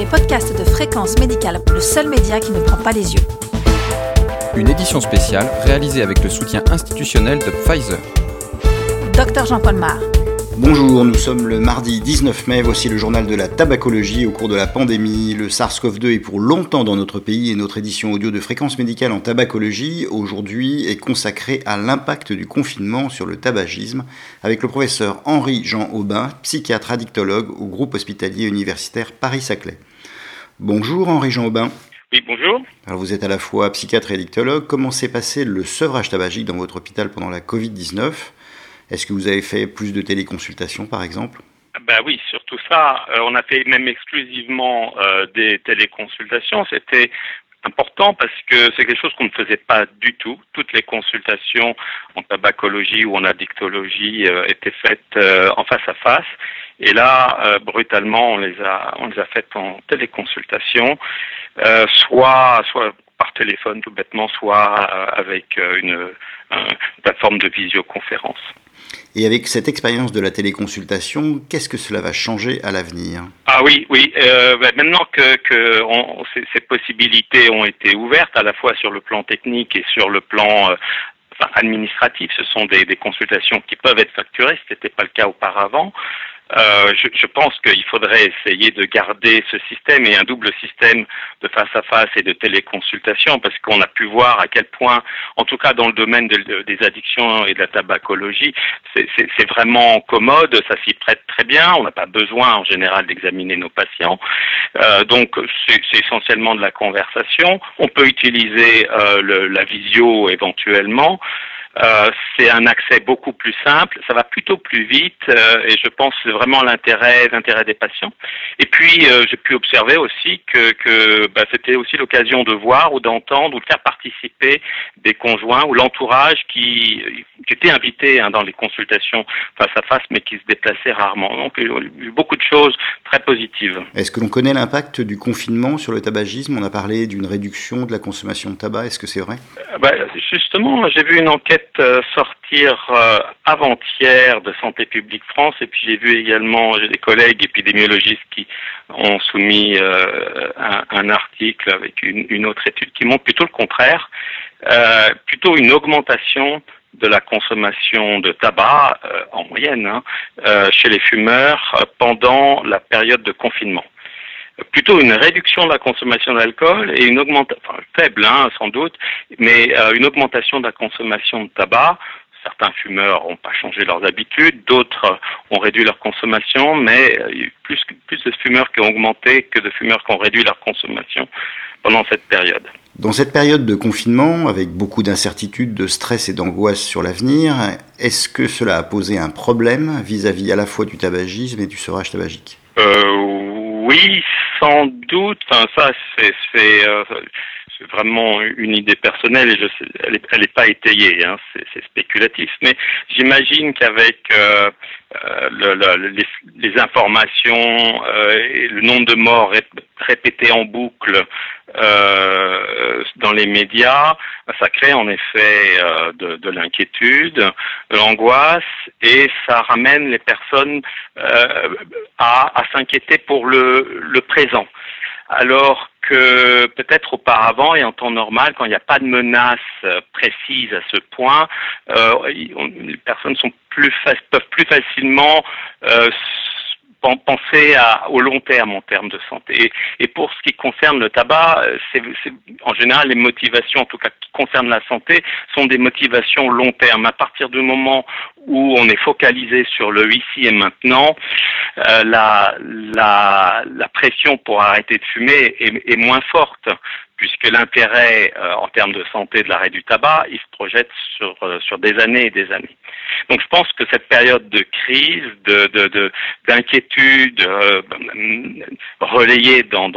les podcasts de Fréquence Médicale, le seul média qui ne prend pas les yeux. Une édition spéciale réalisée avec le soutien institutionnel de Pfizer. Docteur Jean-Paul Mar. Bonjour, nous sommes le mardi 19 mai, voici le journal de la tabacologie au cours de la pandémie. Le SARS-CoV-2 est pour longtemps dans notre pays et notre édition audio de fréquence médicale en tabacologie aujourd'hui est consacrée à l'impact du confinement sur le tabagisme avec le professeur Henri-Jean Aubin, psychiatre addictologue au groupe hospitalier universitaire Paris-Saclay. Bonjour Henri-Jean Aubin. Oui, bonjour. Alors vous êtes à la fois psychiatre et addictologue. Comment s'est passé le sevrage tabagique dans votre hôpital pendant la Covid-19 est-ce que vous avez fait plus de téléconsultations, par exemple? Ben oui, surtout ça. Euh, on a fait même exclusivement euh, des téléconsultations. C'était important parce que c'est quelque chose qu'on ne faisait pas du tout. Toutes les consultations en tabacologie ou en addictologie euh, étaient faites en face à face. Et là, brutalement, on les a, on les a faites en téléconsultation, soit, soit par téléphone tout bêtement, soit avec une plateforme de visioconférence. Et avec cette expérience de la téléconsultation, qu'est-ce que cela va changer à l'avenir? Ah oui, oui. Euh, ben, maintenant que, que on, ces, possibilités ont été ouvertes, à la fois sur le plan technique et sur le plan euh, administratif, ce sont des, des, consultations qui peuvent être facturées, ce n'était pas le cas auparavant. Euh, je, je, pense qu'il faudrait essayer de garder ce système et un double système de face à face et de téléconsultation parce qu'on a pu voir à quel point, en tout cas dans le domaine de, des addictions et de la tabacologie, c'est vraiment commode, ça s'y prête très bien, on n'a pas besoin en général d'examiner nos patients. Euh, donc c'est essentiellement de la conversation. On peut utiliser euh, le, la visio éventuellement. Euh, c'est un accès beaucoup plus simple, ça va plutôt plus vite euh, et je pense vraiment l'intérêt l'intérêt des patients. Et puis euh, j'ai pu observer aussi que, que bah, c'était aussi l'occasion de voir ou d'entendre ou de faire participer des conjoints ou l'entourage qui, qui était invité hein, dans les consultations face à face mais qui se déplaçait rarement. Donc il y a eu beaucoup de choses très positives. Est-ce que l'on connaît l'impact du confinement sur le tabagisme? On a parlé d'une réduction de la consommation de tabac, est-ce que c'est vrai? Bah, Justement, j'ai vu une enquête euh, sortir euh, avant-hier de Santé publique France et puis j'ai vu également des collègues épidémiologistes qui ont soumis euh, un, article avec une, autre étude qui montre plutôt le contraire, plutôt une augmentation de la consommation de tabac en moyenne hein, chez les fumeurs pendant la période de confinement plutôt une réduction de la consommation d'alcool et une augmentation, enfin, faible hein, sans doute, mais euh, une augmentation de la consommation de tabac. Certains fumeurs n'ont pas changé leurs habitudes, d'autres ont réduit leur consommation, mais euh, il y a eu plus, plus de fumeurs qui ont augmenté que de fumeurs qui ont réduit leur consommation pendant cette période. Dans cette période de confinement, avec beaucoup d'incertitudes, de stress et d'angoisse sur l'avenir, est-ce que cela a posé un problème vis-à-vis -à, la fois du tabagisme et du sevrage tabagique? Euh, Oui, sans doute, ça c'est vraiment une idée personnelle et je sais, elle n'est est pas étayée, hein, c'est spéculatif. Mais j'imagine qu'avec euh, euh le, les, les, informations euh, et le nombre de morts répétés en boucle euh, dans les médias, ça crée en effet de, de l'inquiétude, de l'angoisse et ça ramène les personnes à, à s'inquiéter pour le, le présent alors que peut-être auparavant et en temps normal, quand il n'y a pas de menace euh, précise à ce point, euh, les personnes sont plus peuvent plus facilement euh, penser à, au long terme en termes de santé. Et, pour ce qui concerne le tabac, euh, c'est en général les motivations, en tout cas qui concernent la santé, sont des motivations long terme. À partir du moment où on est focalisé sur le ici et maintenant, euh, la, la, la, pression pour arrêter de fumer est, est moins forte puisque l'intérêt euh, en termes de santé de l'arrêt du tabac, il se projette sur, euh, sur des années et des années. Donc je pense que cette période de crise, de, d'inquiétude euh, relayée dans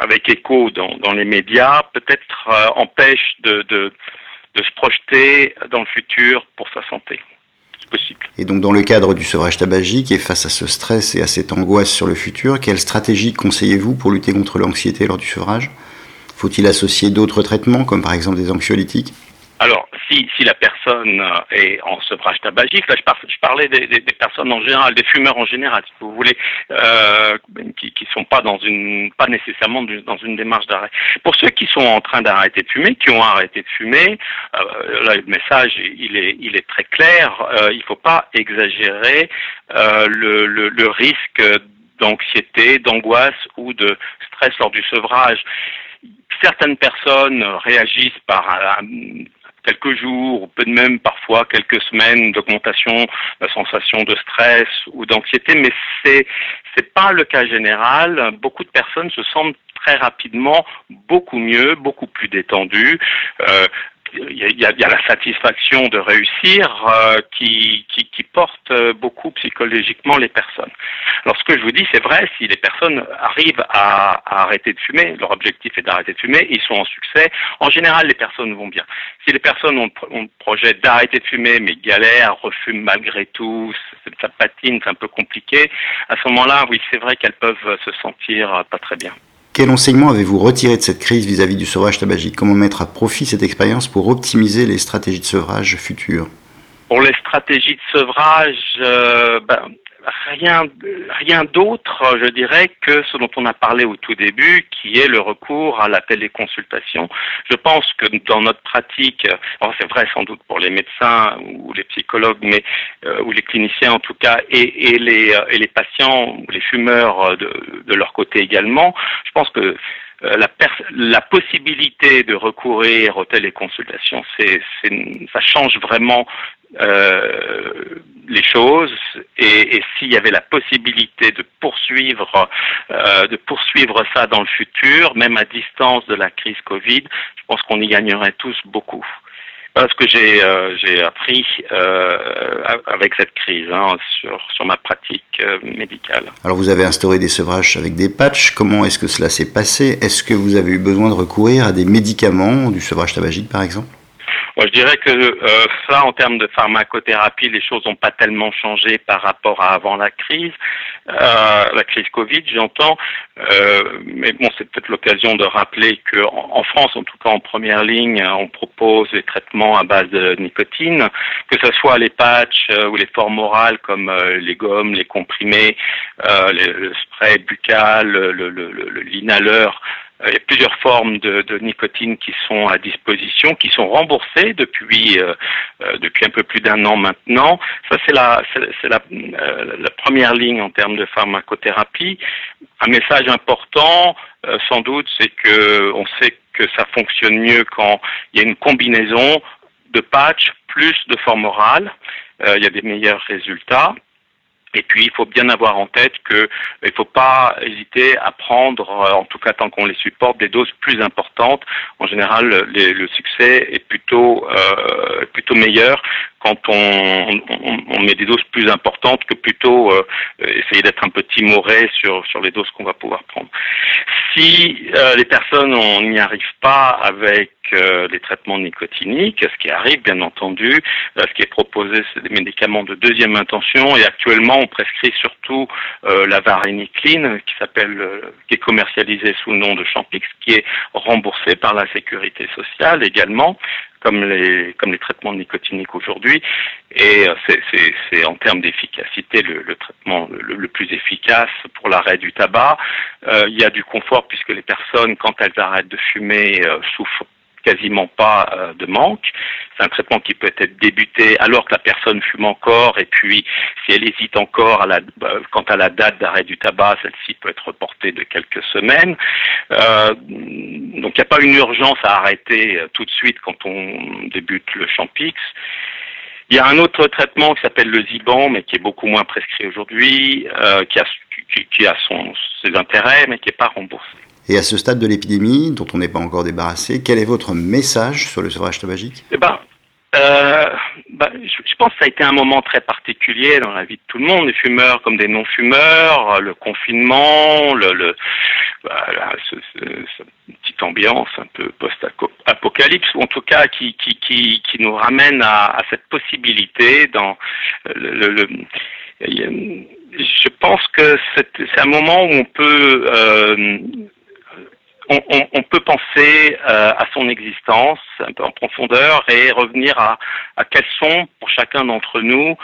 avec écho dans, les médias, peut-être empêche de, de, de se projeter dans le futur pour sa santé. Possible. Et donc dans le cadre du sevrage tabagique et face à ce stress et à cette angoisse sur le futur, quelle stratégie conseillez-vous pour lutter contre l'anxiété lors du sevrage? Faut-il associer d'autres traitements comme par exemple des anxiolytiques? Alors, si, si la personne euh, est en sevrage tabagique, là je, parlais des, des, personnes en général, des fumeurs en général, si vous voulez, euh, qui ne sont pas dans une, pas nécessairement dans une démarche d'arrêt. Pour ceux qui sont en train d'arrêter de fumer, qui ont arrêté de fumer, euh, là le message il est, il est très clair. Euh, il ne faut pas exagérer euh, le, le, le risque d'anxiété, d'angoisse ou de stress lors du sevrage certaines personnes réagissent par quelques jours, ou peut même parfois quelques semaines d'augmentation de sensation de stress ou d'anxiété, mais c'est c'est pas le cas général. Beaucoup de personnes se sentent très rapidement beaucoup mieux, beaucoup plus détendues. Euh, il y, a, y, a, la satisfaction de réussir euh, qui, qui, qui, porte beaucoup psychologiquement les personnes. Alors ce que je vous dis, c'est vrai, si les personnes arrivent à, à arrêter de fumer, leur objectif est d'arrêter de fumer, ils sont en succès, en général les personnes vont bien. Si les personnes ont, ont le projet d'arrêter de fumer, mais galèrent, refument malgré tout, ça patine, c'est un peu compliqué, à ce moment-là, oui, c'est vrai qu'elles peuvent se sentir pas très bien. Quel enseignement avez-vous retiré de cette crise vis-à-vis du sevrage tabagique? Comment mettre à profit cette expérience pour optimiser les stratégies de sevrage futures? Pour les stratégies de sevrage, euh, ben, rien, rien d'autre, je dirais, que ce dont on a parlé au tout début, qui est le recours à la téléconsultation. Je pense que dans notre pratique, c'est vrai sans doute pour les médecins ou les psychologues, mais euh, ou les cliniciens en tout cas, et, et les et les patients les fumeurs de, de leur côté également, je pense que euh, la, la, possibilité de recourir aux téléconsultations, c'est, ça change vraiment euh, les choses et, s'il y avait la possibilité de poursuivre euh, de poursuivre ça dans le futur, même à distance de la crise Covid, je pense qu'on y gagnerait tous beaucoup. Voilà ce que j'ai euh, j'ai appris avec cette crise hein, sur, sur ma pratique médicale. Alors vous avez instauré des sevrages avec des patchs. Comment est-ce que cela s'est passé? Est-ce que vous avez eu besoin de recourir à des médicaments, du sevrage tabagique par exemple? Je dirais que euh, ça, en termes de pharmacothérapie, les choses n'ont pas tellement changé par rapport à avant la crise, euh, la crise Covid, j'entends. Euh, mais bon, c'est peut-être l'occasion de rappeler qu'en en France, en tout cas en première ligne, on propose des traitements à base de nicotine, que ce soit les patchs euh, ou les formes orales comme euh, les gommes, les comprimés, euh, le spray buccal, le, le, le. Euh, il y a plusieurs formes de, nicotine qui sont à disposition, qui sont remboursées depuis euh, euh depuis un peu plus d'un an maintenant. Ça c'est la c'est la, euh, la, première ligne en termes de pharmacothérapie. Un message important, euh, sans doute, c'est que on sait que ça fonctionne mieux quand il y a une combinaison de patch plus de forme orale. il y a des meilleurs résultats. Et puis, il faut bien avoir en tête qu'il ne faut pas hésiter à prendre, euh, en tout cas tant qu'on les supporte, des doses plus importantes. En général, le succès est plutôt euh, plutôt meilleur quand on, met des doses plus importantes que plutôt euh, essayer d'être un peu timoré sur sur les doses qu'on va pouvoir prendre. Si euh, les personnes n'y arrivent pas avec euh, les traitements nicotiniques, ce qui arrive bien entendu, euh, ce qui est proposé, c'est des médicaments de deuxième intention et actuellement on prescrit surtout la varénicline qui s'appelle, qui est commercialisée sous le nom de Champix, qui est remboursée par la sécurité sociale également comme les comme les traitements nicotiniques aujourd'hui et c'est en termes d'efficacité le, le, traitement le, le, plus efficace pour l'arrêt du tabac. Euh, il y a du confort puisque les personnes quand elles arrêtent de fumer euh, souffrent quasiment pas euh, de manque. C'est un traitement qui peut être débuté alors que la personne fume encore et puis si elle hésite encore euh, quant à la date d'arrêt du tabac, celle-ci peut être reportée de quelques semaines. Euh, donc il n'y a pas une urgence à arrêter tout de suite quand on débute le Champix. Il y a un autre traitement qui s'appelle le Ziban, mais qui est beaucoup moins prescrit aujourd'hui, qui a, ses intérêts, mais qui n'est pas remboursé. Et à ce stade de l'épidémie, dont on n'est pas encore débarrassé, quel est votre message sur le sevrage tabagique? Eh ben, euh, bah, je, pense que ça a été un moment très particulier dans la vie de tout le monde, des fumeurs comme des non-fumeurs, le confinement, ce, cette petite ambiance un peu post-apocalypse, ou en tout cas qui, nous ramène à, cette possibilité dans le je pense que c'est un moment où on peut euh, on, peut penser à son existence un peu en profondeur et revenir à, à quelles sont pour chacun d'entre nous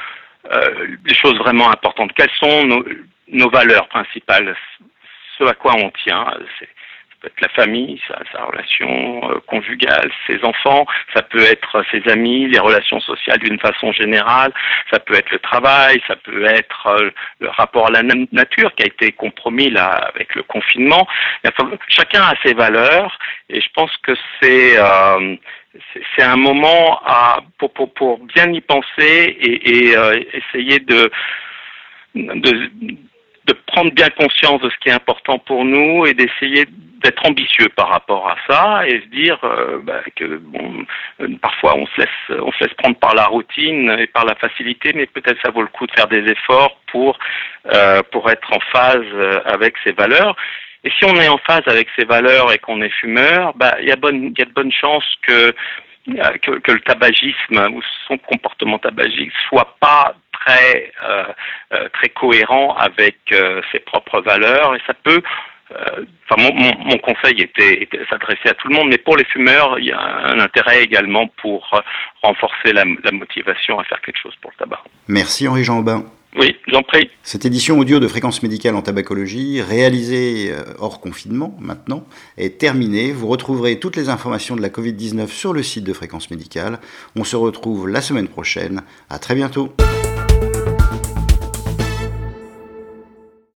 les choses vraiment importantes. Quelles sont nos, nos valeurs principales, ce à quoi on tient. C'est être la famille, sa, sa relation euh, conjugale, ses enfants, ça peut être ses amis, les relations sociales d'une façon générale, ça peut être le travail, ça peut être euh, le rapport à la nature qui a été compromis là avec le confinement. chacun a ses valeurs et je pense que c'est euh, c'est un moment pour, pour, pour, bien y penser et, euh, essayer de de prendre bien conscience de ce qui est important pour nous et d'essayer d'être ambitieux par rapport à ça et se dire euh, bah, que bon, euh, parfois on se laisse on se laisse prendre par la routine et par la facilité, mais peut-être ça vaut le coup de faire des efforts pour euh, pour être en phase avec ses valeurs. Et si on est en phase avec ses valeurs et qu'on est fumeur, bah il y a il y a de bonnes chances que que, que le tabagisme ou son comportement tabagique soit pas très euh, euh, très cohérent avec euh, ses propres valeurs et ça peut Enfin, mon, mon, conseil était, était s'adresser à tout le monde, mais pour les fumeurs, il y a un intérêt également pour renforcer la, la motivation à faire quelque chose pour le tabac. Merci Henri-Jean Aubin. Oui, j'en prie. Cette édition audio de Fréquence médicale en tabacologie, réalisée hors confinement maintenant, est terminée. Vous retrouverez toutes les informations de la Covid-19 sur le site de Fréquence médicale. On se retrouve la semaine prochaine. À très bientôt.